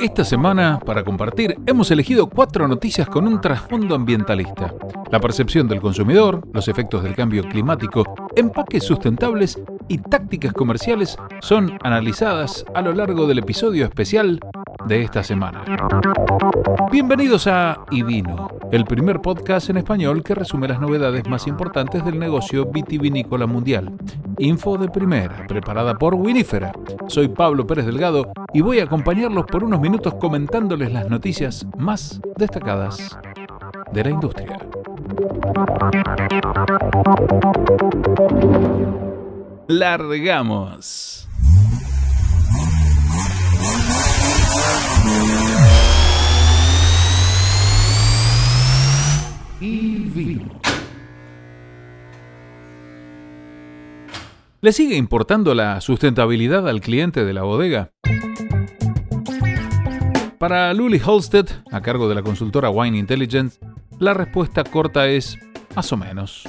Esta semana, para compartir, hemos elegido cuatro noticias con un trasfondo ambientalista. La percepción del consumidor, los efectos del cambio climático, empaques sustentables y tácticas comerciales son analizadas a lo largo del episodio especial de esta semana. Bienvenidos a Ivino, el primer podcast en español que resume las novedades más importantes del negocio vitivinícola mundial. Info de primera, preparada por Winifera. Soy Pablo Pérez Delgado y voy a acompañarlos por unos minutos comentándoles las noticias más destacadas de la industria. Largamos. Y vino. ¿Le sigue importando la sustentabilidad al cliente de la bodega? Para Luli Holstead, a cargo de la consultora Wine Intelligence, la respuesta corta es más o menos.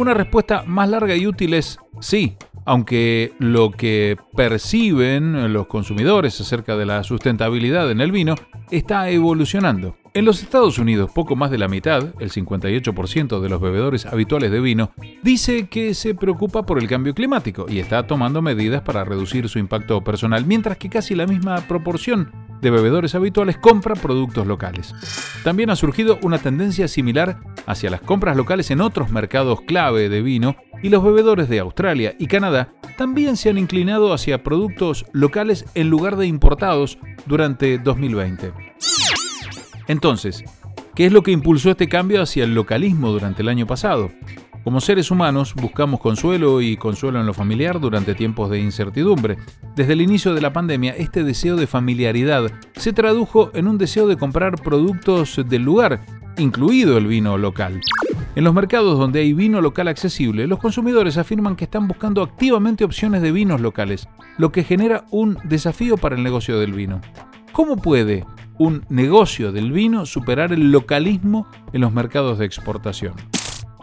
Una respuesta más larga y útil es sí, aunque lo que perciben los consumidores acerca de la sustentabilidad en el vino está evolucionando. En los Estados Unidos, poco más de la mitad, el 58% de los bebedores habituales de vino, dice que se preocupa por el cambio climático y está tomando medidas para reducir su impacto personal, mientras que casi la misma proporción de bebedores habituales compra productos locales. También ha surgido una tendencia similar hacia las compras locales en otros mercados clave de vino y los bebedores de Australia y Canadá también se han inclinado hacia productos locales en lugar de importados durante 2020. Entonces, ¿qué es lo que impulsó este cambio hacia el localismo durante el año pasado? Como seres humanos buscamos consuelo y consuelo en lo familiar durante tiempos de incertidumbre. Desde el inicio de la pandemia, este deseo de familiaridad se tradujo en un deseo de comprar productos del lugar, incluido el vino local. En los mercados donde hay vino local accesible, los consumidores afirman que están buscando activamente opciones de vinos locales, lo que genera un desafío para el negocio del vino. ¿Cómo puede un negocio del vino superar el localismo en los mercados de exportación?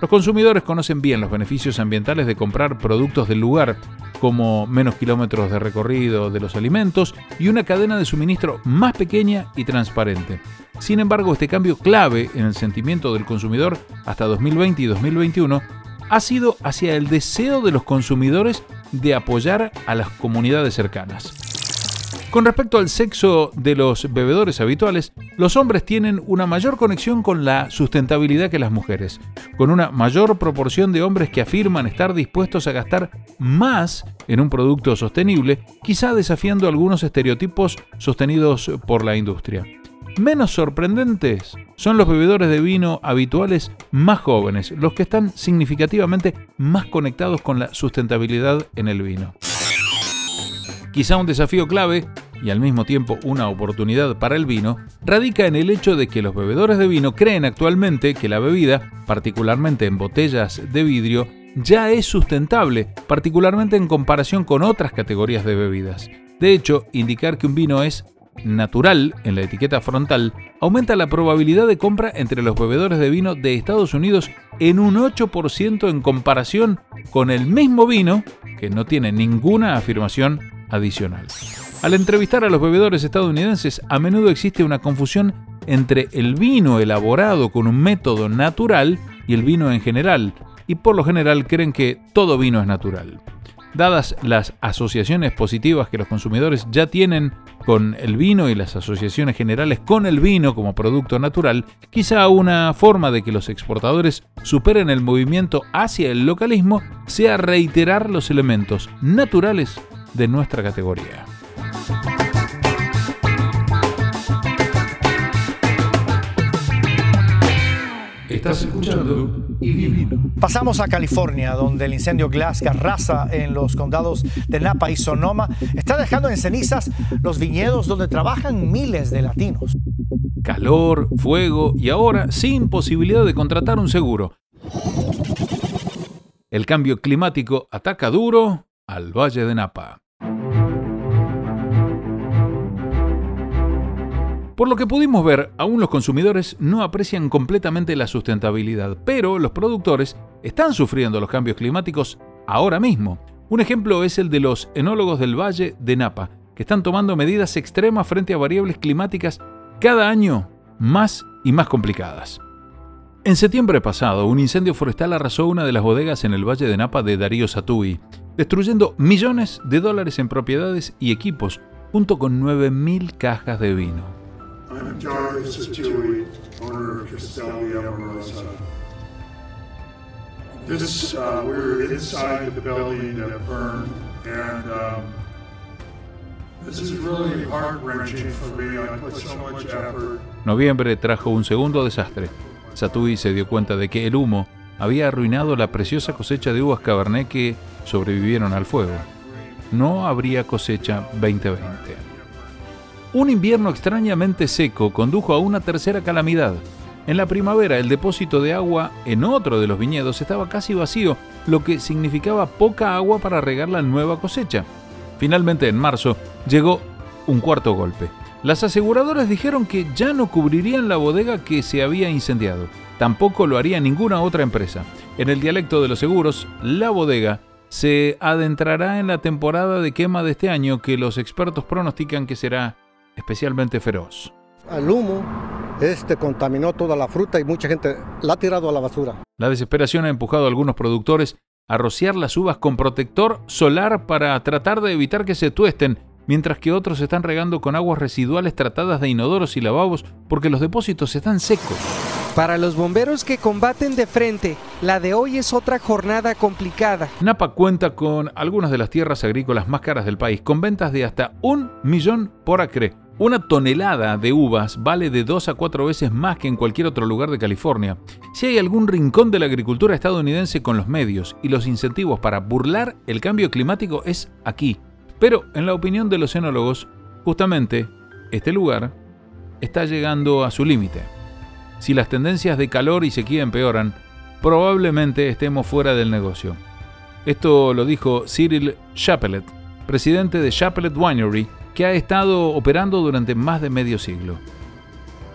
Los consumidores conocen bien los beneficios ambientales de comprar productos del lugar, como menos kilómetros de recorrido de los alimentos y una cadena de suministro más pequeña y transparente. Sin embargo, este cambio clave en el sentimiento del consumidor hasta 2020 y 2021 ha sido hacia el deseo de los consumidores de apoyar a las comunidades cercanas. Con respecto al sexo de los bebedores habituales, los hombres tienen una mayor conexión con la sustentabilidad que las mujeres, con una mayor proporción de hombres que afirman estar dispuestos a gastar más en un producto sostenible, quizá desafiando algunos estereotipos sostenidos por la industria. Menos sorprendentes son los bebedores de vino habituales más jóvenes, los que están significativamente más conectados con la sustentabilidad en el vino. Quizá un desafío clave y al mismo tiempo una oportunidad para el vino, radica en el hecho de que los bebedores de vino creen actualmente que la bebida, particularmente en botellas de vidrio, ya es sustentable, particularmente en comparación con otras categorías de bebidas. De hecho, indicar que un vino es natural en la etiqueta frontal aumenta la probabilidad de compra entre los bebedores de vino de Estados Unidos en un 8% en comparación con el mismo vino que no tiene ninguna afirmación adicional. Al entrevistar a los bebedores estadounidenses, a menudo existe una confusión entre el vino elaborado con un método natural y el vino en general, y por lo general creen que todo vino es natural. Dadas las asociaciones positivas que los consumidores ya tienen con el vino y las asociaciones generales con el vino como producto natural, quizá una forma de que los exportadores superen el movimiento hacia el localismo sea reiterar los elementos naturales de nuestra categoría. Estás escuchando y Pasamos a California, donde el incendio Glass que arrasa en los condados de Napa y Sonoma está dejando en cenizas los viñedos donde trabajan miles de latinos. Calor, fuego y ahora sin posibilidad de contratar un seguro. El cambio climático ataca duro al Valle de Napa. Por lo que pudimos ver, aún los consumidores no aprecian completamente la sustentabilidad, pero los productores están sufriendo los cambios climáticos ahora mismo. Un ejemplo es el de los enólogos del Valle de Napa, que están tomando medidas extremas frente a variables climáticas cada año más y más complicadas. En septiembre pasado, un incendio forestal arrasó una de las bodegas en el Valle de Napa de Darío Satui, destruyendo millones de dólares en propiedades y equipos, junto con 9.000 cajas de vino. Noviembre trajo un segundo desastre. Satui se dio cuenta de que el humo había arruinado la preciosa cosecha de uvas Cabernet que sobrevivieron al fuego. No habría cosecha 2020. Un invierno extrañamente seco condujo a una tercera calamidad. En la primavera el depósito de agua en otro de los viñedos estaba casi vacío, lo que significaba poca agua para regar la nueva cosecha. Finalmente en marzo llegó un cuarto golpe. Las aseguradoras dijeron que ya no cubrirían la bodega que se había incendiado. Tampoco lo haría ninguna otra empresa. En el dialecto de los seguros, la bodega se adentrará en la temporada de quema de este año que los expertos pronostican que será especialmente feroz. El humo este contaminó toda la fruta y mucha gente la ha tirado a la basura. La desesperación ha empujado a algunos productores a rociar las uvas con protector solar para tratar de evitar que se tuesten, mientras que otros están regando con aguas residuales tratadas de inodoros y lavabos porque los depósitos están secos. Para los bomberos que combaten de frente, la de hoy es otra jornada complicada. Napa cuenta con algunas de las tierras agrícolas más caras del país, con ventas de hasta un millón por acre. Una tonelada de uvas vale de dos a cuatro veces más que en cualquier otro lugar de California. Si hay algún rincón de la agricultura estadounidense con los medios y los incentivos para burlar el cambio climático es aquí. Pero, en la opinión de los enólogos, justamente este lugar está llegando a su límite si las tendencias de calor y sequía empeoran, probablemente estemos fuera del negocio. Esto lo dijo Cyril Chapelet, presidente de Chapelet Winery, que ha estado operando durante más de medio siglo.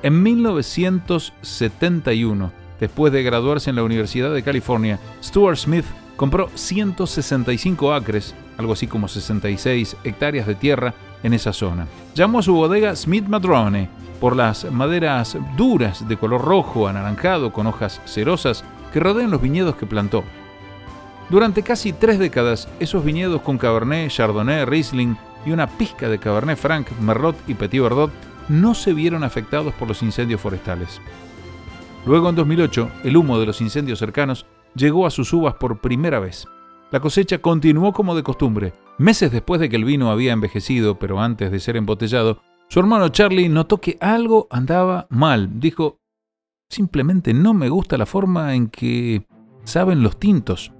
En 1971, después de graduarse en la Universidad de California, Stuart Smith compró 165 acres, algo así como 66 hectáreas de tierra en esa zona. Llamó a su bodega Smith Madrone por las maderas duras de color rojo anaranjado con hojas cerosas que rodean los viñedos que plantó. Durante casi tres décadas, esos viñedos con Cabernet, Chardonnay, Riesling y una pizca de Cabernet Franc, Merlot y Petit Verdot no se vieron afectados por los incendios forestales. Luego, en 2008, el humo de los incendios cercanos llegó a sus uvas por primera vez. La cosecha continuó como de costumbre. Meses después de que el vino había envejecido, pero antes de ser embotellado, su hermano Charlie notó que algo andaba mal. Dijo, simplemente no me gusta la forma en que saben los tintos.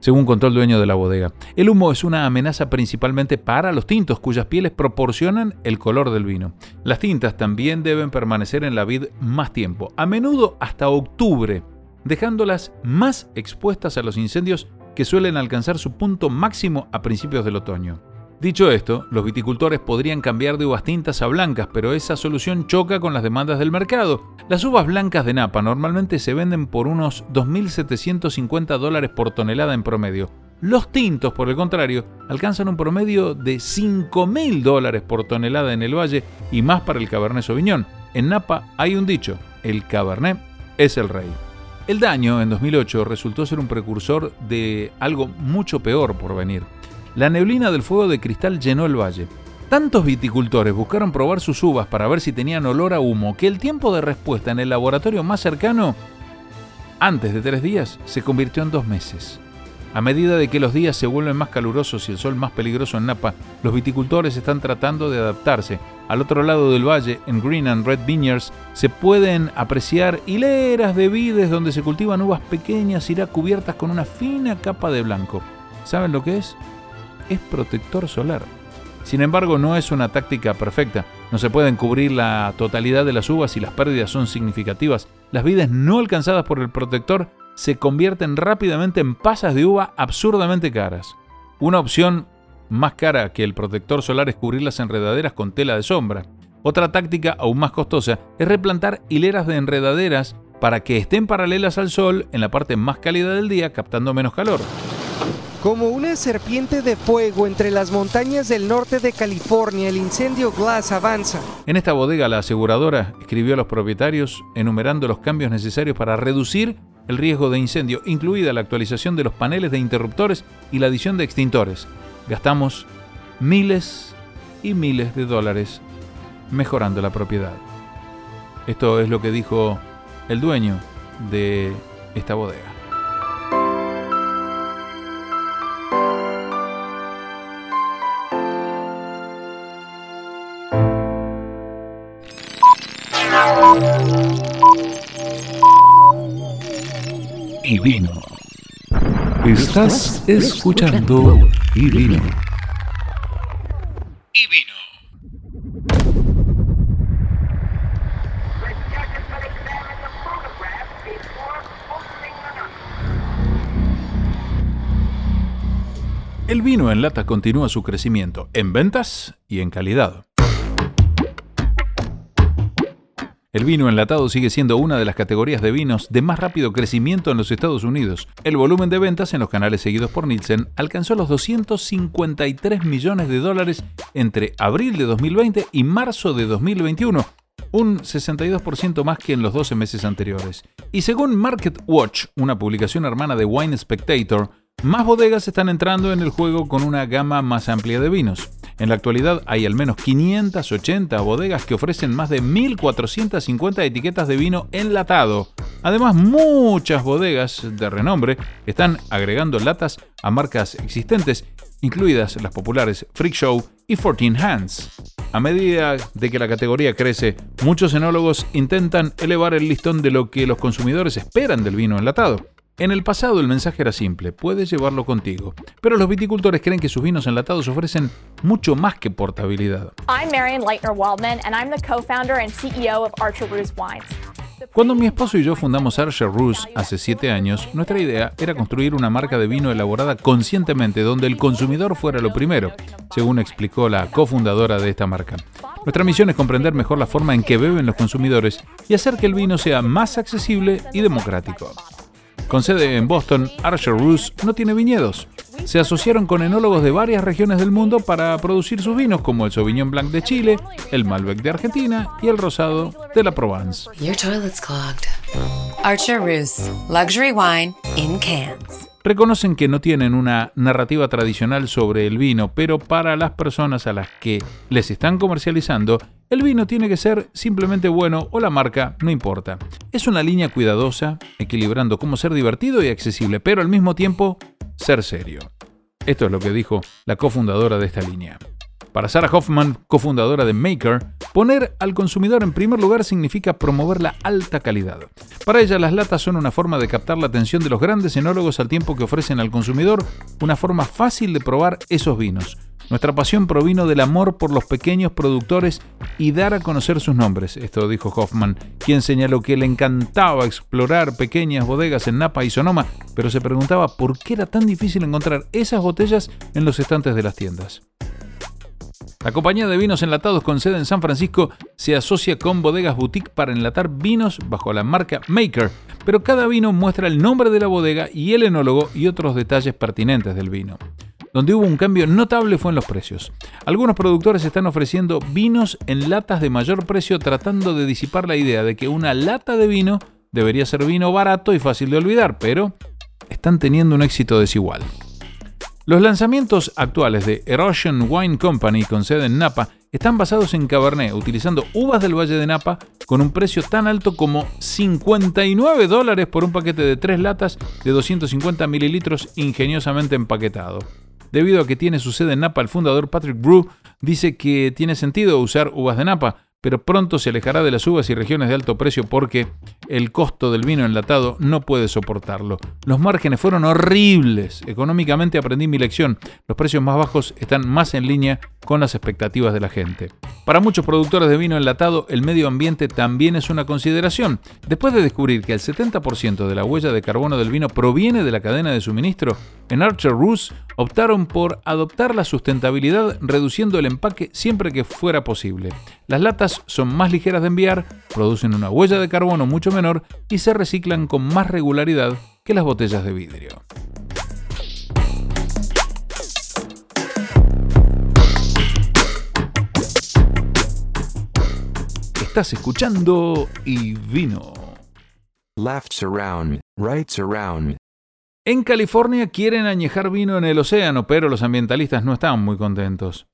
Según contó el dueño de la bodega, el humo es una amenaza principalmente para los tintos cuyas pieles proporcionan el color del vino. Las tintas también deben permanecer en la vid más tiempo, a menudo hasta octubre, dejándolas más expuestas a los incendios que suelen alcanzar su punto máximo a principios del otoño. Dicho esto, los viticultores podrían cambiar de uvas tintas a blancas, pero esa solución choca con las demandas del mercado. Las uvas blancas de Napa normalmente se venden por unos 2.750 dólares por tonelada en promedio. Los tintos, por el contrario, alcanzan un promedio de 5.000 dólares por tonelada en el valle y más para el Cabernet Sauvignon. En Napa hay un dicho, el Cabernet es el rey. El daño en 2008 resultó ser un precursor de algo mucho peor por venir. La neblina del fuego de cristal llenó el valle. Tantos viticultores buscaron probar sus uvas para ver si tenían olor a humo que el tiempo de respuesta en el laboratorio más cercano, antes de tres días, se convirtió en dos meses. A medida de que los días se vuelven más calurosos y el sol más peligroso en Napa, los viticultores están tratando de adaptarse. Al otro lado del valle, en Green and Red Vineyards, se pueden apreciar hileras de vides donde se cultivan uvas pequeñas y cubiertas con una fina capa de blanco. ¿Saben lo que es? es protector solar. Sin embargo, no es una táctica perfecta. No se pueden cubrir la totalidad de las uvas y las pérdidas son significativas. Las vides no alcanzadas por el protector se convierten rápidamente en pasas de uva absurdamente caras. Una opción más cara que el protector solar es cubrir las enredaderas con tela de sombra. Otra táctica aún más costosa es replantar hileras de enredaderas para que estén paralelas al sol en la parte más cálida del día captando menos calor. Como una serpiente de fuego entre las montañas del norte de California, el incendio Glass avanza. En esta bodega la aseguradora escribió a los propietarios enumerando los cambios necesarios para reducir el riesgo de incendio, incluida la actualización de los paneles de interruptores y la adición de extintores. Gastamos miles y miles de dólares mejorando la propiedad. Esto es lo que dijo el dueño de esta bodega. Y vino. Estás escuchando Y vino. Y vino. El vino en lata continúa su crecimiento en ventas y en calidad. El vino enlatado sigue siendo una de las categorías de vinos de más rápido crecimiento en los Estados Unidos. El volumen de ventas en los canales seguidos por Nielsen alcanzó los 253 millones de dólares entre abril de 2020 y marzo de 2021, un 62% más que en los 12 meses anteriores. Y según Market Watch, una publicación hermana de Wine Spectator, más bodegas están entrando en el juego con una gama más amplia de vinos. En la actualidad hay al menos 580 bodegas que ofrecen más de 1.450 etiquetas de vino enlatado. Además, muchas bodegas de renombre están agregando latas a marcas existentes, incluidas las populares Freak Show y 14 Hands. A medida de que la categoría crece, muchos enólogos intentan elevar el listón de lo que los consumidores esperan del vino enlatado. En el pasado el mensaje era simple, puedes llevarlo contigo, pero los viticultores creen que sus vinos enlatados ofrecen mucho más que portabilidad. I'm Marion Leitner Waldman, and I'm the co-founder and CEO of Archer Ruse Wines. Cuando mi esposo y yo fundamos Archer Ruse hace siete años, nuestra idea era construir una marca de vino elaborada conscientemente donde el consumidor fuera lo primero, según explicó la cofundadora de esta marca. Nuestra misión es comprender mejor la forma en que beben los consumidores y hacer que el vino sea más accesible y democrático. Con sede en Boston, Archer Ruse no tiene viñedos. Se asociaron con enólogos de varias regiones del mundo para producir sus vinos, como el Sauvignon Blanc de Chile, el Malbec de Argentina y el Rosado de la Provence. Your toilet's clogged. Archer luxury wine in cans. Reconocen que no tienen una narrativa tradicional sobre el vino, pero para las personas a las que les están comercializando, el vino tiene que ser simplemente bueno o la marca no importa. Es una línea cuidadosa, equilibrando cómo ser divertido y accesible, pero al mismo tiempo ser serio. Esto es lo que dijo la cofundadora de esta línea. Para Sarah Hoffman, cofundadora de Maker, poner al consumidor en primer lugar significa promover la alta calidad. Para ella, las latas son una forma de captar la atención de los grandes enólogos al tiempo que ofrecen al consumidor una forma fácil de probar esos vinos. Nuestra pasión provino del amor por los pequeños productores y dar a conocer sus nombres, esto dijo Hoffman, quien señaló que le encantaba explorar pequeñas bodegas en Napa y Sonoma, pero se preguntaba por qué era tan difícil encontrar esas botellas en los estantes de las tiendas. La compañía de vinos enlatados con sede en San Francisco se asocia con bodegas boutique para enlatar vinos bajo la marca Maker, pero cada vino muestra el nombre de la bodega y el enólogo y otros detalles pertinentes del vino. Donde hubo un cambio notable fue en los precios. Algunos productores están ofreciendo vinos en latas de mayor precio tratando de disipar la idea de que una lata de vino debería ser vino barato y fácil de olvidar, pero están teniendo un éxito desigual. Los lanzamientos actuales de Erosion Wine Company con sede en Napa están basados en Cabernet, utilizando uvas del Valle de Napa con un precio tan alto como 59 dólares por un paquete de tres latas de 250 mililitros ingeniosamente empaquetado. Debido a que tiene su sede en Napa, el fundador Patrick Brew dice que tiene sentido usar uvas de Napa, pero pronto se alejará de las uvas y regiones de alto precio porque el costo del vino enlatado no puede soportarlo. Los márgenes fueron horribles. Económicamente aprendí mi lección. Los precios más bajos están más en línea con las expectativas de la gente. Para muchos productores de vino enlatado, el medio ambiente también es una consideración. Después de descubrir que el 70% de la huella de carbono del vino proviene de la cadena de suministro, en Archer Ruse optaron por adoptar la sustentabilidad reduciendo el empaque siempre que fuera posible. Las latas son más ligeras de enviar, producen una huella de carbono mucho menor y se reciclan con más regularidad que las botellas de vidrio. Estás escuchando y vino. Lefts around, rights around, en California quieren añejar vino en el océano, pero los ambientalistas no están muy contentos.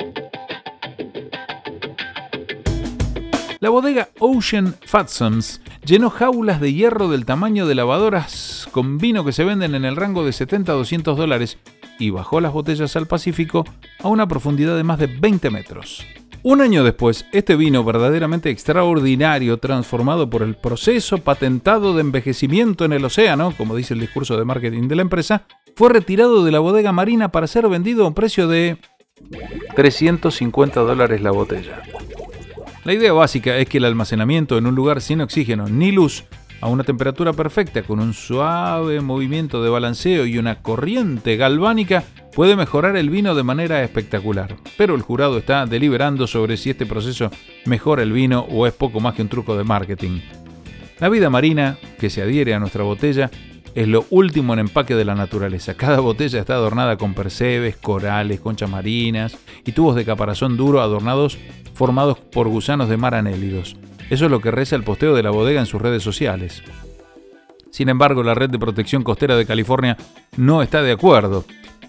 La bodega Ocean Fatsoms llenó jaulas de hierro del tamaño de lavadoras con vino que se venden en el rango de 70 a 200 dólares y bajó las botellas al Pacífico a una profundidad de más de 20 metros. Un año después, este vino verdaderamente extraordinario, transformado por el proceso patentado de envejecimiento en el océano, como dice el discurso de marketing de la empresa, fue retirado de la bodega marina para ser vendido a un precio de 350 dólares la botella. La idea básica es que el almacenamiento en un lugar sin oxígeno ni luz, a una temperatura perfecta, con un suave movimiento de balanceo y una corriente galvánica, puede mejorar el vino de manera espectacular. Pero el jurado está deliberando sobre si este proceso mejora el vino o es poco más que un truco de marketing. La vida marina, que se adhiere a nuestra botella, es lo último en empaque de la naturaleza. Cada botella está adornada con percebes, corales, conchas marinas y tubos de caparazón duro adornados formados por gusanos de mar anélidos. Eso es lo que reza el posteo de la bodega en sus redes sociales. Sin embargo, la red de protección costera de California no está de acuerdo.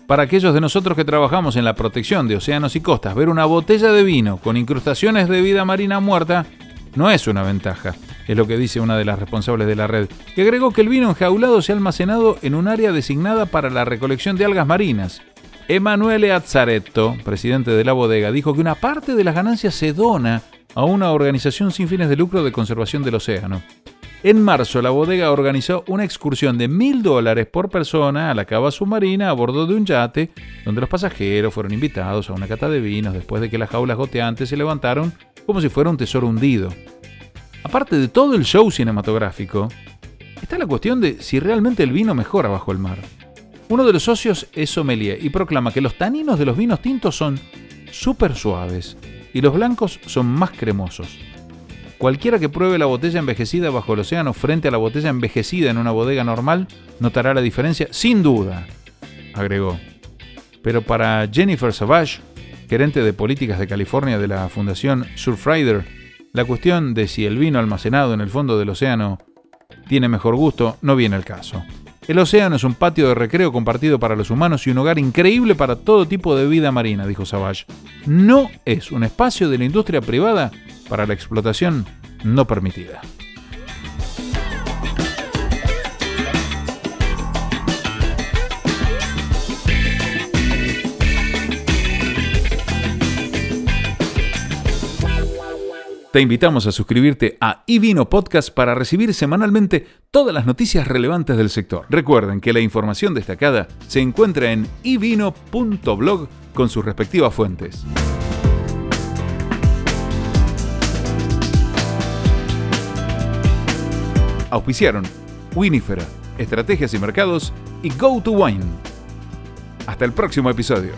Para aquellos de nosotros que trabajamos en la protección de océanos y costas, ver una botella de vino con incrustaciones de vida marina muerta no es una ventaja, es lo que dice una de las responsables de la red, que agregó que el vino enjaulado se ha almacenado en un área designada para la recolección de algas marinas, Emanuele Azzaretto, presidente de la bodega, dijo que una parte de las ganancias se dona a una organización sin fines de lucro de conservación del océano. En marzo, la bodega organizó una excursión de mil dólares por persona a la cava submarina a bordo de un yate, donde los pasajeros fueron invitados a una cata de vinos después de que las jaulas goteantes se levantaron como si fuera un tesoro hundido. Aparte de todo el show cinematográfico, está la cuestión de si realmente el vino mejora bajo el mar. Uno de los socios es sommelier y proclama que los taninos de los vinos tintos son súper suaves y los blancos son más cremosos. Cualquiera que pruebe la botella envejecida bajo el océano frente a la botella envejecida en una bodega normal notará la diferencia sin duda, agregó. Pero para Jennifer Savage, gerente de políticas de California de la Fundación Surfrider, la cuestión de si el vino almacenado en el fondo del océano tiene mejor gusto no viene al caso. El océano es un patio de recreo compartido para los humanos y un hogar increíble para todo tipo de vida marina, dijo Savage. No es un espacio de la industria privada para la explotación no permitida. Te invitamos a suscribirte a iVino Podcast para recibir semanalmente todas las noticias relevantes del sector. Recuerden que la información destacada se encuentra en ivino.blog con sus respectivas fuentes. Auspiciaron Winifera, Estrategias y Mercados y Go to Wine. Hasta el próximo episodio.